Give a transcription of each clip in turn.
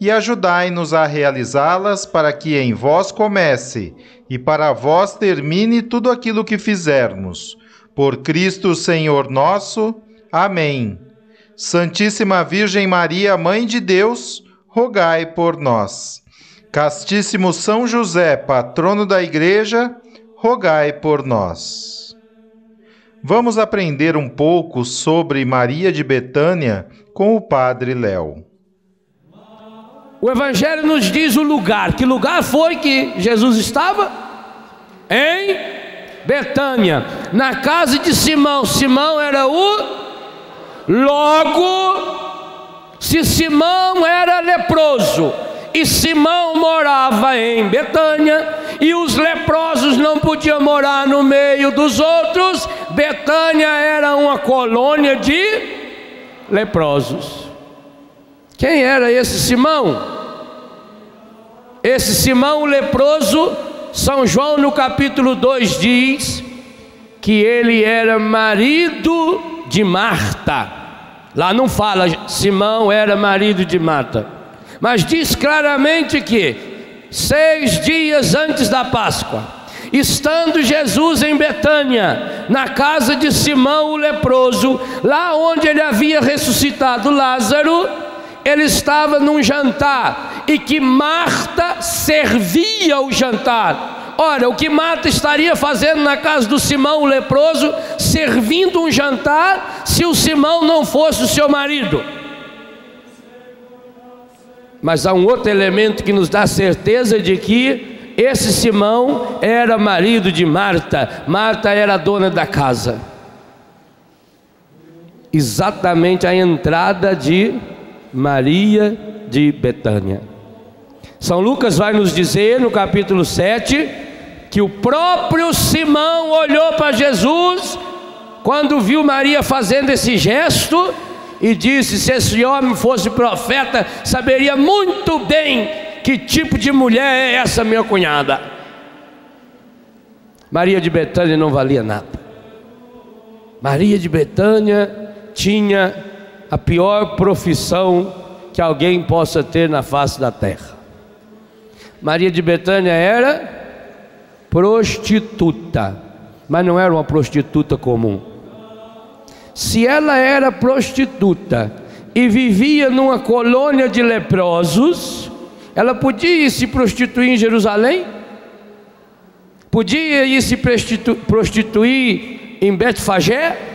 e ajudai-nos a realizá-las para que em vós comece e para vós termine tudo aquilo que fizermos. Por Cristo Senhor nosso. Amém. Santíssima Virgem Maria, Mãe de Deus, rogai por nós. Castíssimo São José, patrono da Igreja, rogai por nós. Vamos aprender um pouco sobre Maria de Betânia com o Padre Léo. O Evangelho nos diz o lugar. Que lugar foi que Jesus estava? Em Betânia, na casa de Simão. Simão era o. Logo, se Simão era leproso e Simão morava em Betânia, e os leprosos não podiam morar no meio dos outros, Betânia era uma colônia de leprosos. Quem era esse Simão? Esse Simão leproso, São João no capítulo 2 diz que ele era marido de Marta. Lá não fala Simão era marido de Marta, mas diz claramente que seis dias antes da Páscoa, estando Jesus em Betânia, na casa de Simão o leproso, lá onde ele havia ressuscitado Lázaro, ele estava num jantar e que Marta servia o jantar. Ora, o que Marta estaria fazendo na casa do Simão o leproso, servindo um jantar, se o Simão não fosse o seu marido? Mas há um outro elemento que nos dá certeza de que esse Simão era marido de Marta, Marta era dona da casa. Exatamente a entrada de Maria de Betânia. São Lucas vai nos dizer no capítulo 7 que o próprio Simão olhou para Jesus quando viu Maria fazendo esse gesto e disse: Se esse homem fosse profeta, saberia muito bem que tipo de mulher é essa minha cunhada. Maria de Betânia não valia nada. Maria de Betânia tinha a pior profissão que alguém possa ter na face da terra. Maria de Betânia era prostituta, mas não era uma prostituta comum. Se ela era prostituta e vivia numa colônia de leprosos, ela podia ir se prostituir em Jerusalém? Podia ir se prostituir em Betfagé?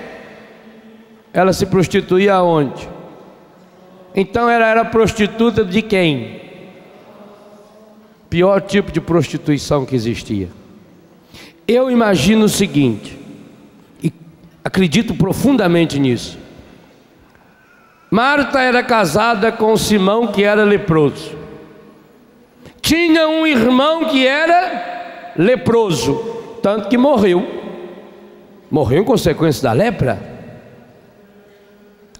Ela se prostituía aonde? Então ela era prostituta de quem? Pior tipo de prostituição que existia. Eu imagino o seguinte, e acredito profundamente nisso. Marta era casada com Simão, que era leproso. Tinha um irmão que era leproso, tanto que morreu. Morreu em consequência da lepra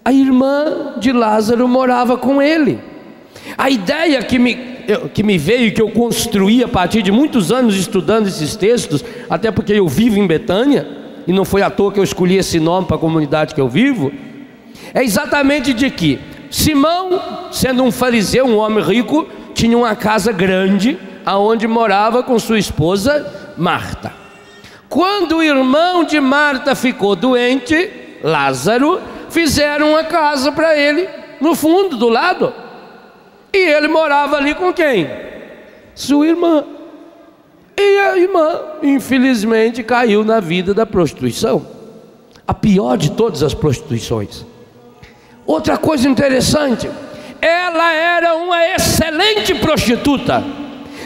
a irmã de Lázaro morava com ele. A ideia que me, que me veio, que eu construí a partir de muitos anos estudando esses textos, até porque eu vivo em Betânia, e não foi à toa que eu escolhi esse nome para a comunidade que eu vivo, é exatamente de que Simão, sendo um fariseu, um homem rico, tinha uma casa grande, aonde morava com sua esposa Marta. Quando o irmão de Marta ficou doente, Lázaro, fizeram uma casa para ele no fundo, do lado. E ele morava ali com quem? Sua irmã. E a irmã, infelizmente, caiu na vida da prostituição. A pior de todas as prostituições. Outra coisa interessante, ela era uma excelente prostituta.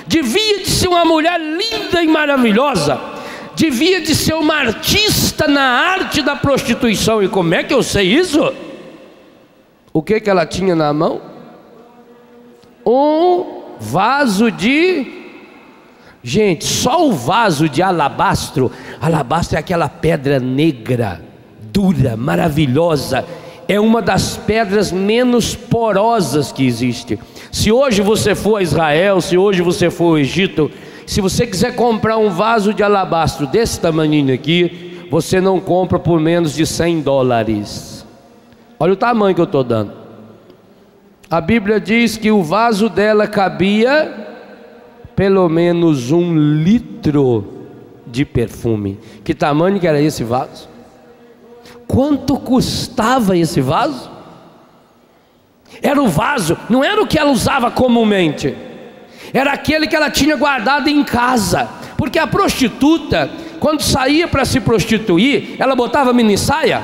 Devia de ser uma mulher linda e maravilhosa. Devia de ser uma artista na arte da prostituição. E como é que eu sei isso? O que que ela tinha na mão? Um vaso de Gente, só o vaso de alabastro, alabastro é aquela pedra negra, dura, maravilhosa, é uma das pedras menos porosas que existe. Se hoje você for a Israel, se hoje você for ao Egito, se você quiser comprar um vaso de alabastro desse tamanho aqui, você não compra por menos de 100 dólares. Olha o tamanho que eu estou dando. A Bíblia diz que o vaso dela cabia pelo menos um litro de perfume. Que tamanho que era esse vaso? Quanto custava esse vaso? Era o vaso, não era o que ela usava comumente, era aquele que ela tinha guardado em casa, porque a prostituta, quando saía para se prostituir, ela botava mini saia,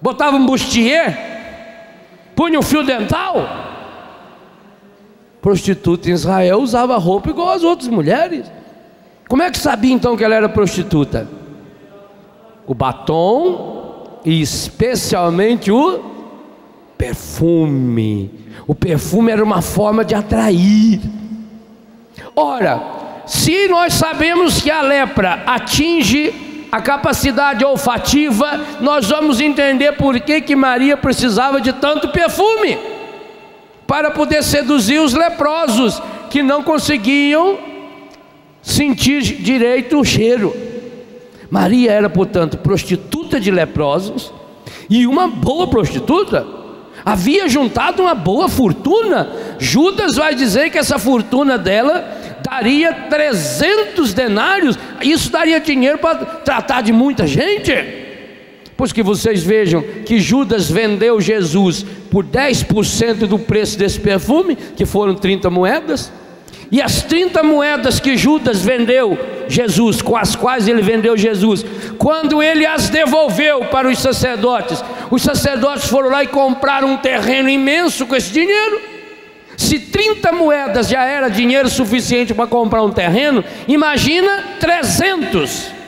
botava um bustier, punha um fio dental, prostituta em Israel usava roupa igual as outras mulheres. Como é que sabia então que ela era prostituta? O batom e especialmente o perfume. O perfume era uma forma de atrair. Ora, se nós sabemos que a lepra atinge a capacidade olfativa, nós vamos entender por que, que Maria precisava de tanto perfume para poder seduzir os leprosos que não conseguiam sentir direito o cheiro. Maria era, portanto, prostituta de leprosos e uma boa prostituta. Havia juntado uma boa fortuna. Judas vai dizer que essa fortuna dela daria 300 denários. Isso daria dinheiro para tratar de muita gente. Pois que vocês vejam que Judas vendeu Jesus por 10% do preço desse perfume, que foram 30 moedas. E as 30 moedas que Judas vendeu Jesus, com as quais ele vendeu Jesus, quando ele as devolveu para os sacerdotes, os sacerdotes foram lá e compraram um terreno imenso com esse dinheiro. Se 30 moedas já era dinheiro suficiente para comprar um terreno, imagina 300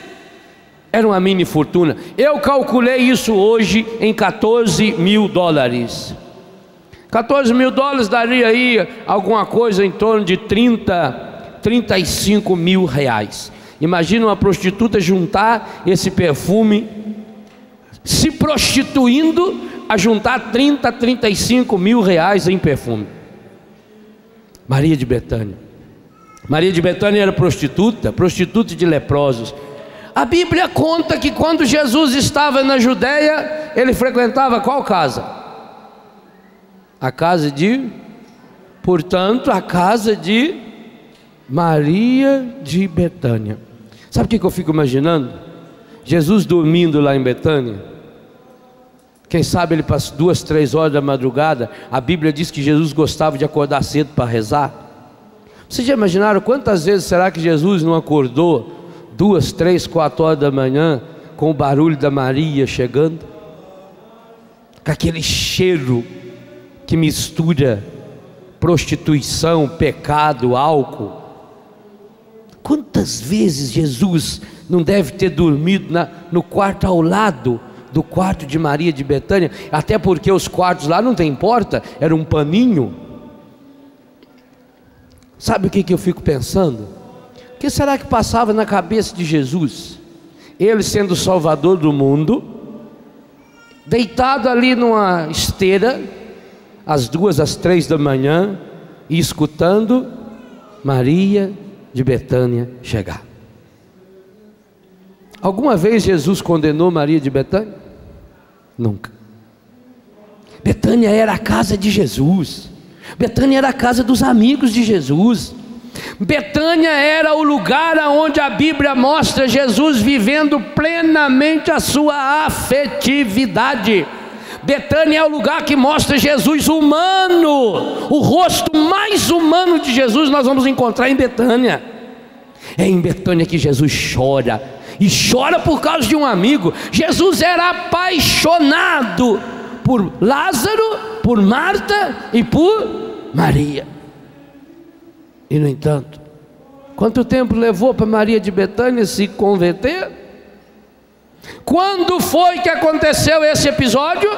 era uma mini fortuna. Eu calculei isso hoje em 14 mil dólares. 14 mil dólares daria aí alguma coisa em torno de 30, 35 mil reais. Imagina uma prostituta juntar esse perfume, se prostituindo, a juntar 30, 35 mil reais em perfume. Maria de Betânia. Maria de Betânia era prostituta, prostituta de leprosos. A Bíblia conta que quando Jesus estava na Judéia, ele frequentava qual casa? A casa de, portanto, a casa de Maria de Betânia. Sabe o que eu fico imaginando? Jesus dormindo lá em Betânia. Quem sabe ele passou duas, três horas da madrugada. A Bíblia diz que Jesus gostava de acordar cedo para rezar. Vocês já imaginaram quantas vezes será que Jesus não acordou duas, três, quatro horas da manhã, com o barulho da Maria chegando, com aquele cheiro que mistura prostituição, pecado, álcool. Quantas vezes Jesus não deve ter dormido na, no quarto ao lado do quarto de Maria de Betânia, até porque os quartos lá não tem porta, era um paninho. Sabe o que, que eu fico pensando? que será que passava na cabeça de Jesus? Ele sendo o Salvador do mundo, deitado ali numa esteira, às duas, às três da manhã, e escutando Maria de Betânia chegar. Alguma vez Jesus condenou Maria de Betânia? Nunca. Betânia era a casa de Jesus. Betânia era a casa dos amigos de Jesus. Betânia era o lugar onde a Bíblia mostra Jesus vivendo plenamente a sua afetividade. Betânia é o lugar que mostra Jesus humano, o rosto mais humano de Jesus nós vamos encontrar em Betânia. É em Betânia que Jesus chora, e chora por causa de um amigo. Jesus era apaixonado por Lázaro, por Marta e por Maria. E no entanto, quanto tempo levou para Maria de Betânia se converter? Quando foi que aconteceu esse episódio?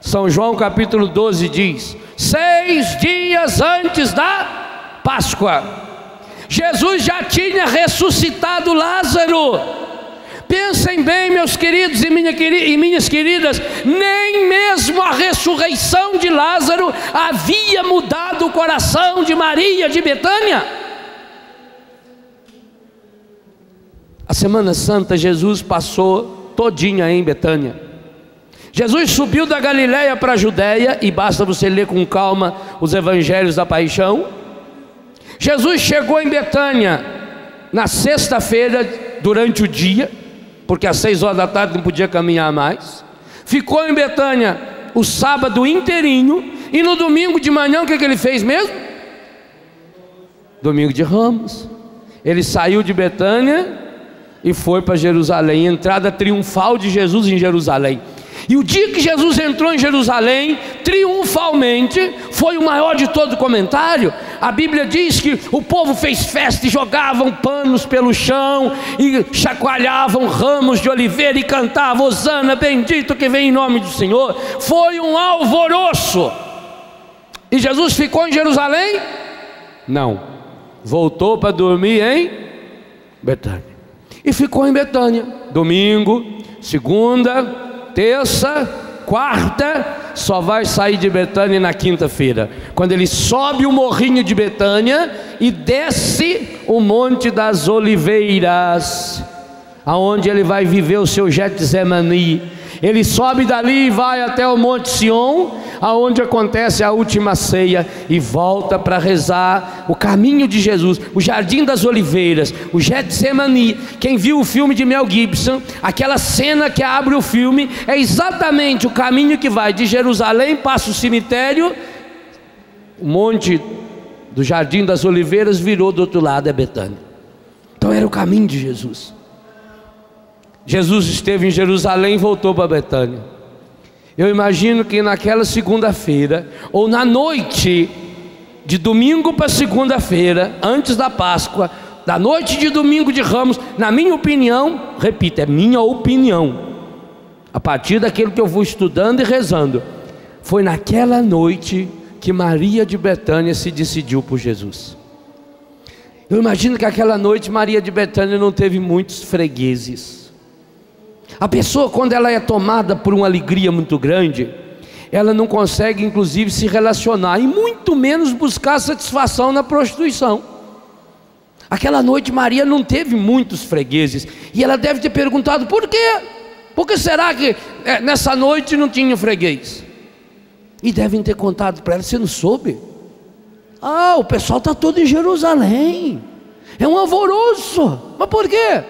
São João capítulo 12 diz: seis dias antes da Páscoa, Jesus já tinha ressuscitado Lázaro. Pensem bem, meus queridos e, minha, e minhas queridas, nem mesmo a ressurreição de Lázaro havia mudado o coração de Maria de Betânia. A Semana Santa Jesus passou todinha em Betânia. Jesus subiu da Galiléia para a Judéia, e basta você ler com calma os evangelhos da paixão. Jesus chegou em Betânia na sexta-feira, durante o dia, porque às seis horas da tarde não podia caminhar mais. Ficou em Betânia o sábado inteirinho, e no domingo de manhã, o que, que ele fez mesmo? Domingo de Ramos. Ele saiu de Betânia e foi para Jerusalém, entrada triunfal de Jesus em Jerusalém. E o dia que Jesus entrou em Jerusalém, triunfalmente, foi o maior de todo comentário. A Bíblia diz que o povo fez festa e jogavam panos pelo chão, e chacoalhavam ramos de oliveira e cantavam: Hosana, bendito que vem em nome do Senhor. Foi um alvoroço. E Jesus ficou em Jerusalém? Não. Voltou para dormir em Betânia. E ficou em Betânia. Domingo, segunda, terça, quarta, só vai sair de Betânia na quinta-feira, quando ele sobe o morrinho de Betânia e desce o Monte das Oliveiras, aonde ele vai viver o seu Getsemani ele sobe dali e vai até o Monte Sião, aonde acontece a última ceia, e volta para rezar o caminho de Jesus, o Jardim das Oliveiras, o Getsemani. Quem viu o filme de Mel Gibson, aquela cena que abre o filme, é exatamente o caminho que vai de Jerusalém, passa o cemitério, o monte do Jardim das Oliveiras virou do outro lado, é Betânia. Então era o caminho de Jesus. Jesus esteve em Jerusalém e voltou para Betânia. Eu imagino que naquela segunda-feira, ou na noite de domingo para segunda-feira, antes da Páscoa, da noite de domingo de Ramos, na minha opinião, repito, é minha opinião, a partir daquilo que eu vou estudando e rezando, foi naquela noite que Maria de Betânia se decidiu por Jesus. Eu imagino que aquela noite Maria de Betânia não teve muitos fregueses. A pessoa, quando ela é tomada por uma alegria muito grande, ela não consegue, inclusive, se relacionar e muito menos buscar satisfação na prostituição. Aquela noite, Maria não teve muitos fregueses e ela deve ter perguntado por quê? Por que será que é, nessa noite não tinha freguês? E devem ter contado para ela: você não soube? Ah, o pessoal está todo em Jerusalém, é um alvoroço, mas por quê?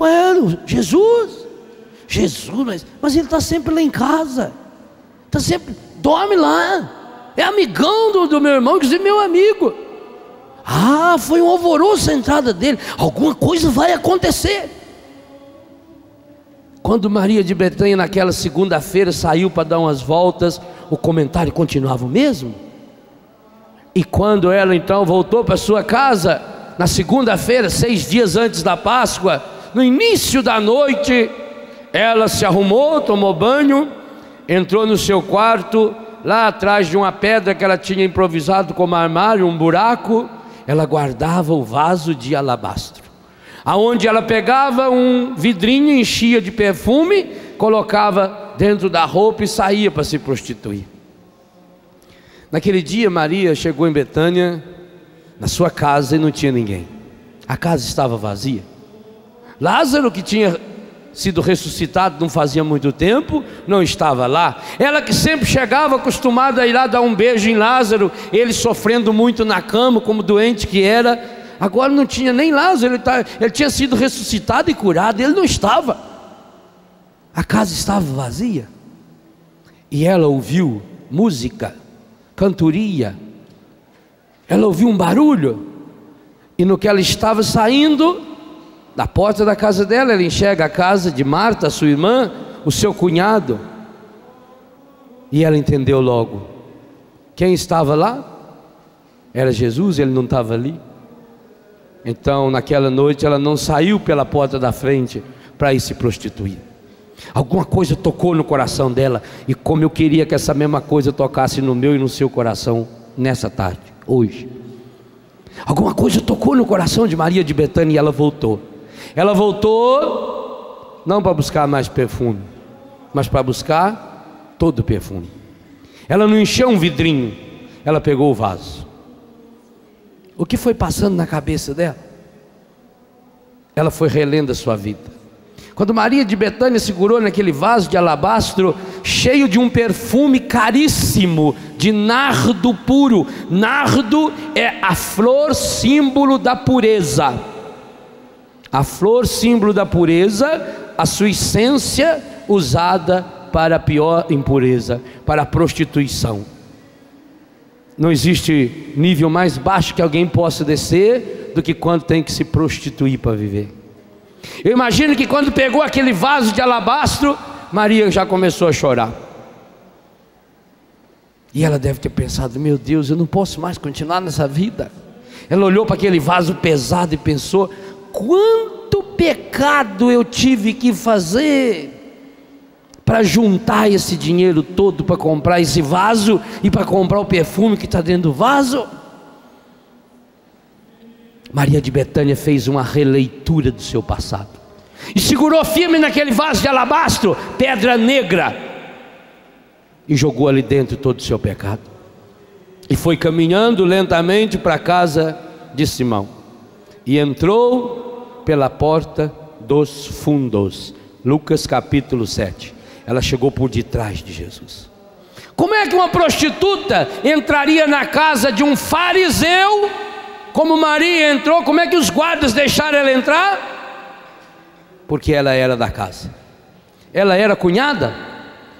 Ué, Jesus. Jesus, mas, ele está sempre lá em casa, está sempre, dorme lá, é amigão do, do meu irmão, inclusive meu amigo. Ah, foi um alvoroço a entrada dele, alguma coisa vai acontecer. Quando Maria de Betânia, naquela segunda-feira, saiu para dar umas voltas, o comentário continuava o mesmo. E quando ela então voltou para sua casa, na segunda-feira, seis dias antes da Páscoa, no início da noite, ela se arrumou, tomou banho, entrou no seu quarto, lá atrás de uma pedra que ela tinha improvisado como armário, um buraco, ela guardava o vaso de alabastro. Aonde ela pegava um vidrinho, enchia de perfume, colocava dentro da roupa e saía para se prostituir. Naquele dia, Maria chegou em Betânia, na sua casa, e não tinha ninguém. A casa estava vazia. Lázaro, que tinha sido ressuscitado não fazia muito tempo, não estava lá. Ela que sempre chegava acostumada a ir lá dar um beijo em Lázaro, ele sofrendo muito na cama, como doente que era. Agora não tinha nem Lázaro, ele, tá, ele tinha sido ressuscitado e curado, ele não estava. A casa estava vazia. E ela ouviu música, cantoria. Ela ouviu um barulho. E no que ela estava saindo, Da porta da casa dela, ela enxerga a casa de Marta, sua irmã, o seu cunhado. E ela entendeu logo. Quem estava lá? Era Jesus, ele não estava ali. Então, naquela noite, ela não saiu pela porta da frente para ir se prostituir. Alguma coisa tocou no coração dela, e como eu queria que essa mesma coisa tocasse no meu e no seu coração nessa tarde, hoje. Alguma coisa tocou no coração de Maria de Betânia e ela voltou. Ela voltou não para buscar mais perfume, mas para buscar todo o perfume. Ela não encheu um vidrinho, ela pegou o vaso. O que foi passando na cabeça dela? Ela foi relendo a sua vida. Quando Maria de Betânia segurou naquele vaso de alabastro, cheio de um perfume caríssimo, de nardo puro. Nardo é a flor símbolo da pureza. A flor símbolo da pureza, a sua essência usada para a pior impureza, para a prostituição. Não existe nível mais baixo que alguém possa descer do que quando tem que se prostituir para viver. Eu imagino que quando pegou aquele vaso de alabastro, Maria já começou a chorar. E ela deve ter pensado: meu Deus, eu não posso mais continuar nessa vida. Ela olhou para aquele vaso pesado e pensou: quanto pecado eu tive que fazer para juntar esse dinheiro todo para comprar esse vaso e para comprar o perfume que está dentro do vaso. Maria de Betânia fez uma releitura do seu passado e segurou firme naquele vaso de alabastro, pedra negra, e jogou ali dentro todo o seu pecado. E foi caminhando lentamente para a casa de Simão e entrou pela porta dos fundos. Lucas capítulo 7. Ela chegou por detrás de Jesus. Como é que uma prostituta entraria na casa de um fariseu? Como Maria entrou, como é que os guardas deixaram ela entrar? Porque ela era da casa. Ela era cunhada,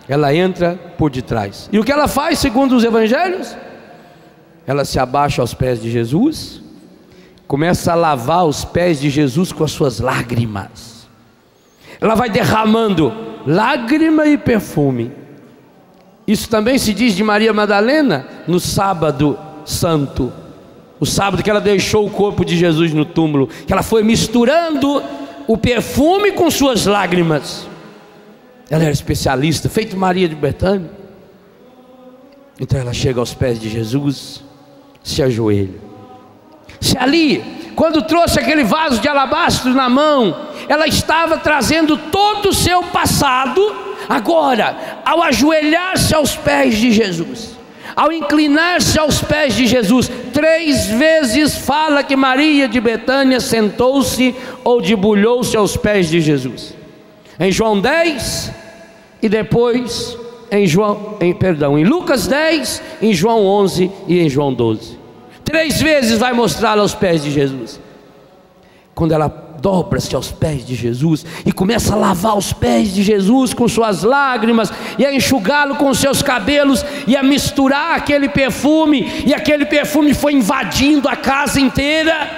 ela entra por detrás. E o que ela faz, segundo os evangelhos? Ela se abaixa aos pés de Jesus, começa a lavar os pés de Jesus com as suas lágrimas. Ela vai derramando lágrima e perfume. Isso também se diz de Maria Madalena no sábado santo o sábado que ela deixou o corpo de Jesus no túmulo, que ela foi misturando o perfume com suas lágrimas. Ela era especialista, feito Maria de Betânia. Então ela chega aos pés de Jesus, se ajoelha. Se ali, quando trouxe aquele vaso de alabastro na mão, ela estava trazendo todo o seu passado, agora, ao ajoelhar-se aos pés de Jesus, ao inclinar-se aos pés de Jesus, três vezes fala que Maria de Betânia sentou-se ou debulhou-se aos pés de Jesus. Em João 10 e depois em João, em perdão, em Lucas 10, em João 11 e em João 12. Três vezes vai mostrá-la aos pés de Jesus. Quando ela dobra-se aos pés de Jesus e começa a lavar os pés de Jesus com suas lágrimas e a enxugá-lo com seus cabelos e a misturar aquele perfume, e aquele perfume foi invadindo a casa inteira.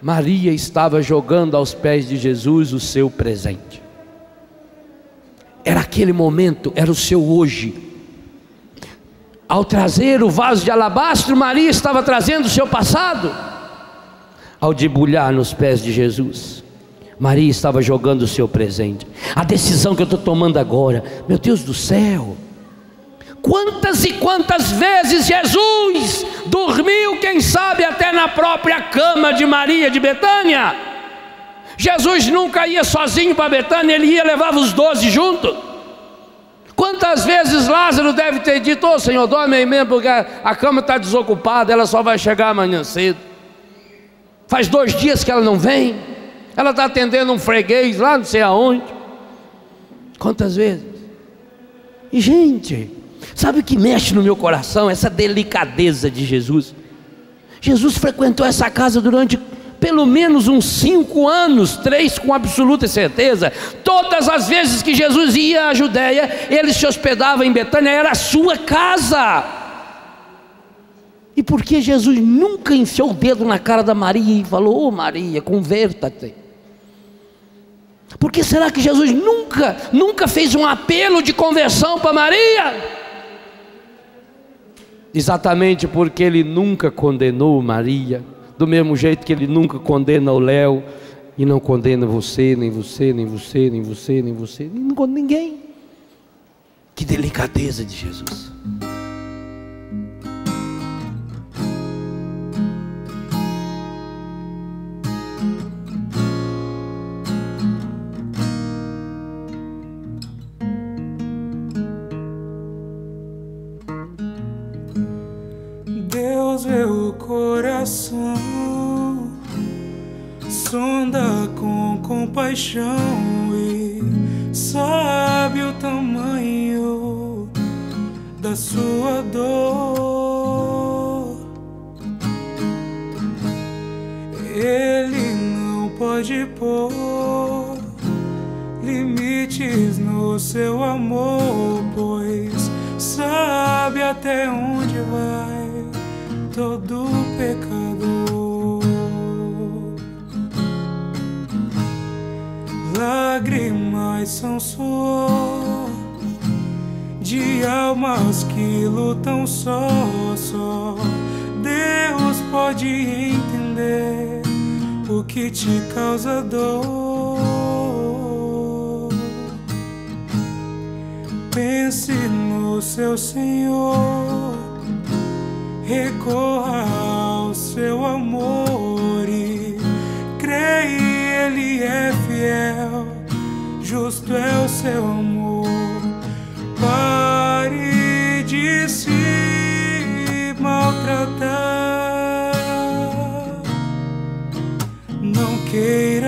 Maria estava jogando aos pés de Jesus o seu presente. Era aquele momento, era o seu hoje. Ao trazer o vaso de alabastro, Maria estava trazendo o seu passado ao debulhar nos pés de Jesus. Maria estava jogando o seu presente. A decisão que eu estou tomando agora, meu Deus do céu. Quantas e quantas vezes Jesus dormiu, quem sabe até na própria cama de Maria de Betânia? Jesus nunca ia sozinho para Betânia, ele ia levava os doze junto. Quantas vezes Lázaro deve ter dito: Ô oh, Senhor, dorme aí mesmo, porque a cama está desocupada, ela só vai chegar amanhã cedo. Faz dois dias que ela não vem. Ela está atendendo um freguês lá, não sei aonde. Quantas vezes? E, gente, sabe o que mexe no meu coração? Essa delicadeza de Jesus. Jesus frequentou essa casa durante pelo menos uns cinco anos, três com absoluta certeza. Todas as vezes que Jesus ia à Judéia, ele se hospedava em Betânia, era a sua casa. E por que Jesus nunca enfiou o dedo na cara da Maria e falou: Ô oh, Maria, converta-te? Por que será que Jesus nunca, nunca fez um apelo de conversão para Maria? Exatamente porque ele nunca condenou Maria, do mesmo jeito que ele nunca condena o Léo, e não condena você, nem você, nem você, nem você, nem você, nem não condena ninguém. Que delicadeza de Jesus. O que te causa dor. Pense no seu Senhor recorra ao seu amor e creia, Ele é fiel, justo é o seu amor. Não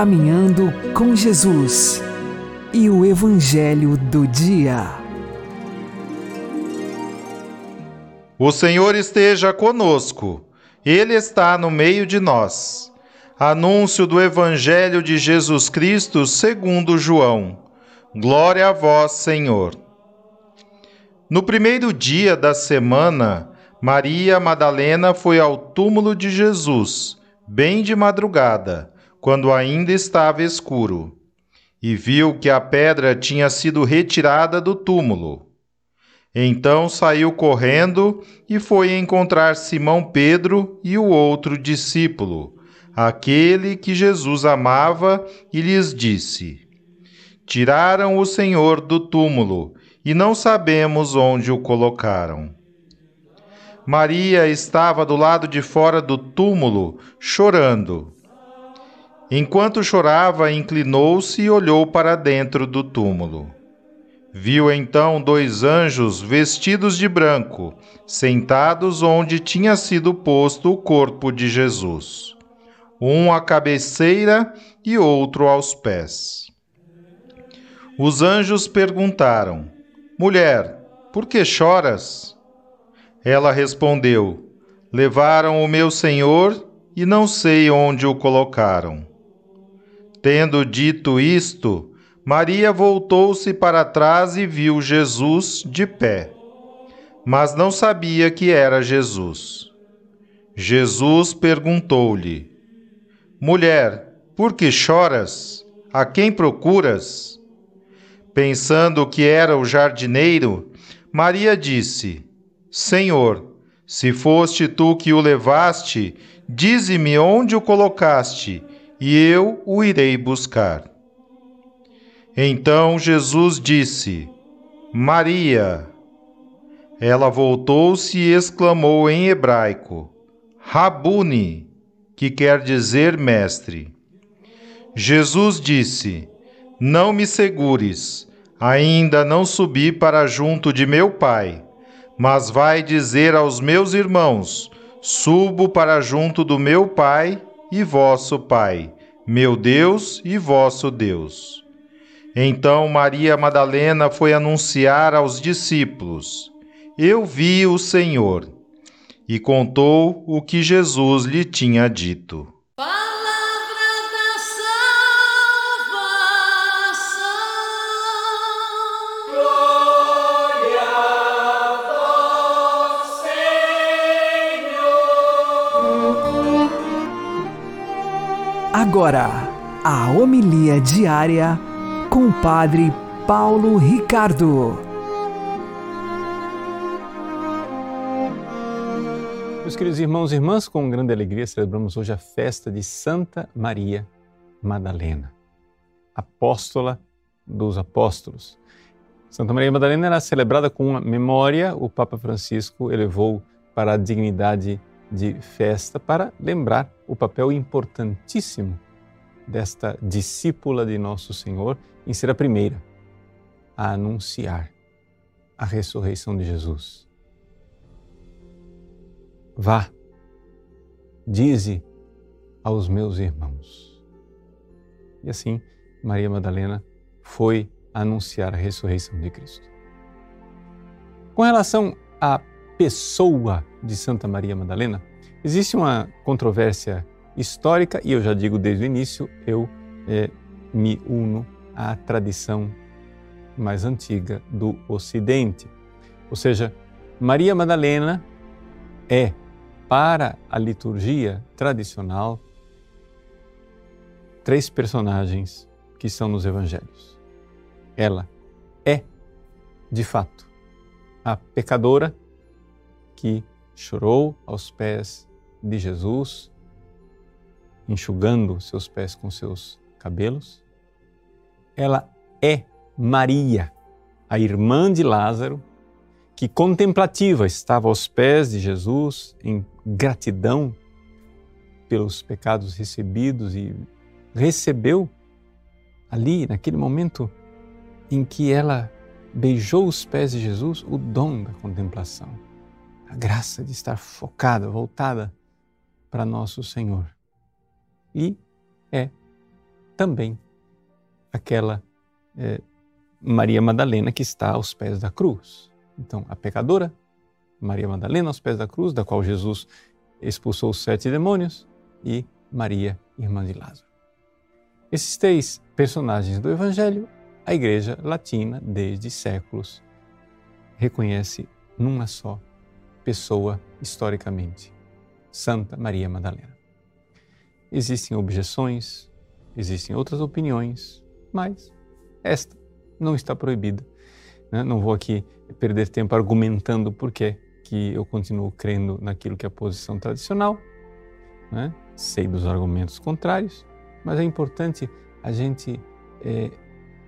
Caminhando com Jesus e o Evangelho do Dia. O Senhor esteja conosco. Ele está no meio de nós. Anúncio do Evangelho de Jesus Cristo segundo João. Glória a vós, Senhor. No primeiro dia da semana, Maria Madalena foi ao túmulo de Jesus, bem de madrugada, quando ainda estava escuro, e viu que a pedra tinha sido retirada do túmulo. Então saiu correndo e foi encontrar Simão Pedro e o outro discípulo, aquele que Jesus amava, e lhes disse: Tiraram o Senhor do túmulo e não sabemos onde o colocaram. Maria estava do lado de fora do túmulo, chorando. Enquanto chorava, inclinou-se e olhou para dentro do túmulo. Viu então dois anjos vestidos de branco, sentados onde tinha sido posto o corpo de Jesus, um à cabeceira e outro aos pés. Os anjos perguntaram: Mulher, por que choras? Ela respondeu: Levaram o meu senhor e não sei onde o colocaram. Tendo dito isto, Maria voltou-se para trás e viu Jesus de pé, mas não sabia que era Jesus. Jesus perguntou-lhe: Mulher, por que choras? A quem procuras? Pensando que era o jardineiro, Maria disse: Senhor, se foste tu que o levaste, dize-me onde o colocaste, e eu o irei buscar. Então Jesus disse: Maria. Ela voltou-se e exclamou em hebraico: Rabuni, que quer dizer mestre. Jesus disse: Não me segures, ainda não subi para junto de meu Pai, mas vai dizer aos meus irmãos: Subo para junto do meu Pai e vosso Pai, meu Deus e vosso Deus. Então Maria Madalena foi anunciar aos discípulos: Eu vi o Senhor. E contou o que Jesus lhe tinha dito. Agora, a homilia diária com o Padre Paulo Ricardo. Meus queridos irmãos e irmãs, com grande alegria celebramos hoje a festa de Santa Maria Madalena, apóstola dos apóstolos. Santa Maria Madalena era celebrada com uma memória, o Papa Francisco elevou para a dignidade de festa para lembrar o papel importantíssimo desta discípula de Nosso Senhor em ser a primeira a anunciar a ressurreição de Jesus. Vá, dize aos meus irmãos. E assim, Maria Madalena foi anunciar a ressurreição de Cristo. Com relação à pessoa de Santa Maria Madalena, existe uma controvérsia histórica e eu já digo desde o início, eu é, me uno à tradição mais antiga do Ocidente. Ou seja, Maria Madalena é, para a liturgia tradicional, três personagens que estão nos evangelhos. Ela é, de fato, a pecadora que chorou aos pés de Jesus, enxugando seus pés com seus cabelos. Ela é Maria, a irmã de Lázaro, que contemplativa estava aos pés de Jesus em gratidão pelos pecados recebidos e recebeu ali, naquele momento em que ela beijou os pés de Jesus, o dom da contemplação, a graça de estar focada, voltada para nosso Senhor. E é também aquela é, Maria Madalena que está aos pés da cruz. Então, a pecadora, Maria Madalena aos pés da cruz, da qual Jesus expulsou os sete demônios, e Maria, irmã de Lázaro. Esses três personagens do Evangelho, a Igreja Latina, desde séculos, reconhece numa só pessoa historicamente, Santa Maria Madalena. Existem objeções, existem outras opiniões, mas esta não está proibida. Né? Não vou aqui perder tempo argumentando por que eu continuo crendo naquilo que é a posição tradicional. Né? Sei dos argumentos contrários, mas é importante a gente é,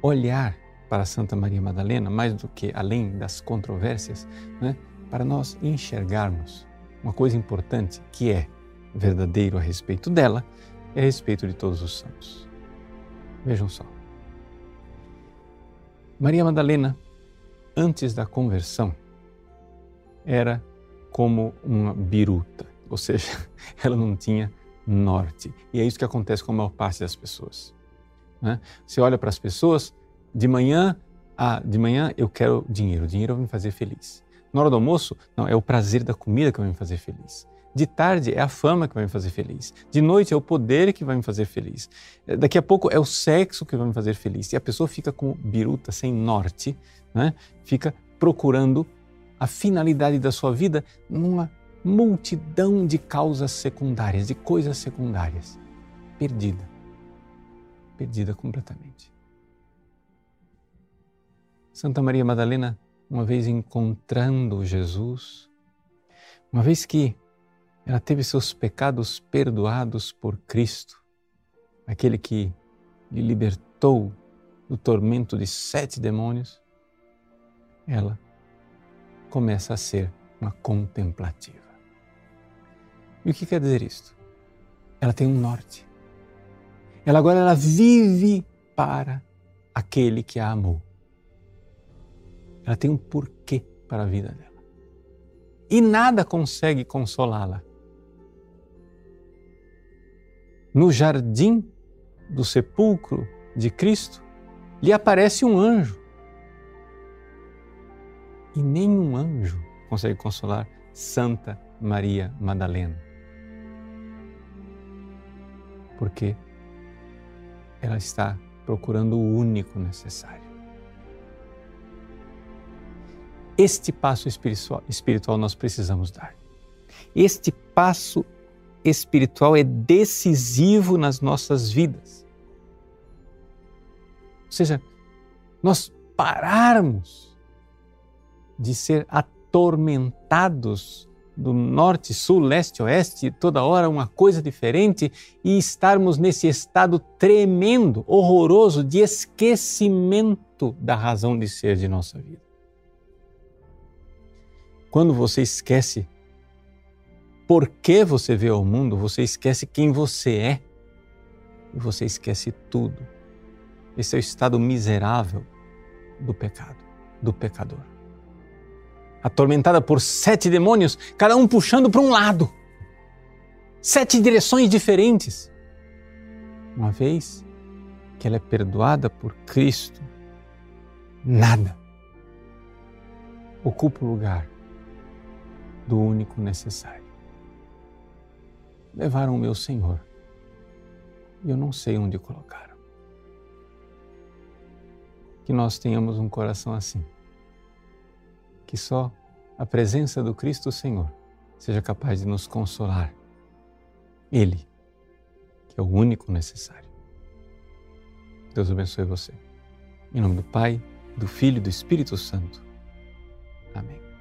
olhar para Santa Maria Madalena, mais do que além das controvérsias, né, para nós enxergarmos uma coisa importante que é verdadeiro a respeito dela e a respeito de todos os santos. Vejam só. Maria Madalena, antes da conversão, era como uma biruta, ou seja, ela não tinha norte. E é isso que acontece com a maior parte das pessoas. Né? Você olha para as pessoas, de manhã, ah, de manhã eu quero dinheiro, o dinheiro vai me fazer feliz. Na hora do almoço, não, é o prazer da comida que vai me fazer feliz. De tarde é a fama que vai me fazer feliz. De noite é o poder que vai me fazer feliz. Daqui a pouco é o sexo que vai me fazer feliz. E a pessoa fica como biruta, sem norte, né? fica procurando a finalidade da sua vida numa multidão de causas secundárias, de coisas secundárias. Perdida. Perdida completamente. Santa Maria Madalena, uma vez encontrando Jesus, uma vez que ela teve seus pecados perdoados por Cristo, aquele que lhe libertou do tormento de sete demônios. Ela começa a ser uma contemplativa. E o que quer dizer isto? Ela tem um norte. Ela agora ela vive para aquele que a amou. Ela tem um porquê para a vida dela. E nada consegue consolá-la no jardim do sepulcro de Cristo, lhe aparece um anjo. E nenhum anjo consegue consolar Santa Maria Madalena. Porque ela está procurando o único necessário. Este passo espiritual, nós precisamos dar. Este passo espiritual é decisivo nas nossas vidas. Ou seja, nós pararmos de ser atormentados do norte, sul, leste, oeste, toda hora uma coisa diferente e estarmos nesse estado tremendo, horroroso de esquecimento da razão de ser de nossa vida. Quando você esquece por que você vê ao mundo, você esquece quem você é e você esquece tudo. Esse é o estado miserável do pecado, do pecador. Atormentada por sete demônios, cada um puxando para um lado. Sete direções diferentes. Uma vez que ela é perdoada por Cristo, nada ocupa o lugar do único necessário levaram o meu Senhor e eu não sei onde colocaram. Que nós tenhamos um coração assim, que só a presença do Cristo Senhor seja capaz de nos consolar. Ele, que é o único necessário. Deus abençoe você. Em nome do Pai, do Filho e do Espírito Santo. Amém.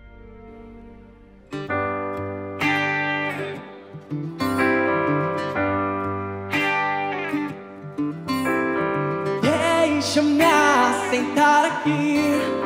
Sentar aqui.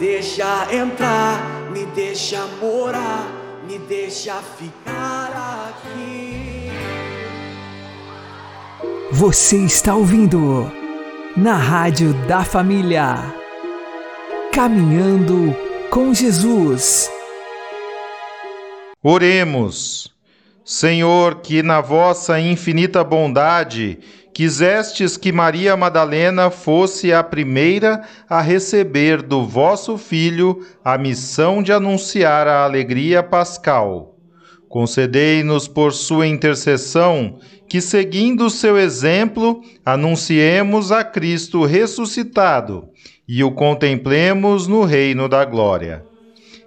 Deixa entrar, me deixa morar, me deixa ficar aqui. Você está ouvindo na Rádio da Família. Caminhando com Jesus. Oremos. Senhor, que na vossa infinita bondade quisestes que Maria Madalena fosse a primeira a receber do vosso Filho a missão de anunciar a alegria pascal. Concedei-nos por sua intercessão que, seguindo o seu exemplo, anunciemos a Cristo ressuscitado e o contemplemos no reino da glória.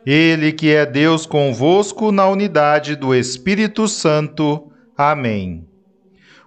Ele que é Deus convosco na unidade do Espírito Santo. Amém.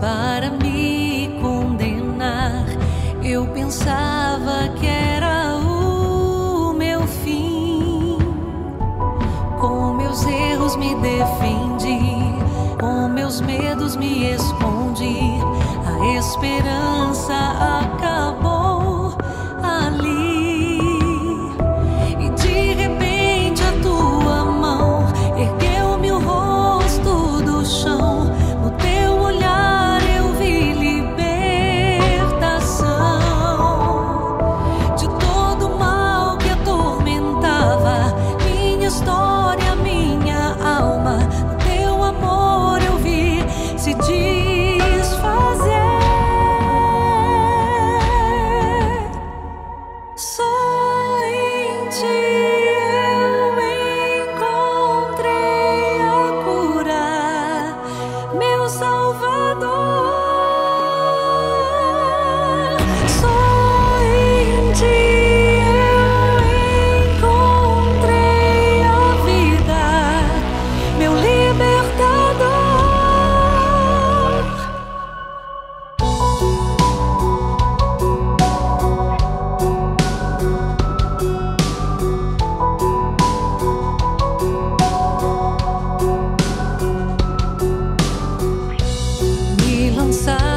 Para me condenar. Eu pensava que era o meu fim. Com meus erros me defendi, com meus medos me escondi. A esperança acabou. não sabe.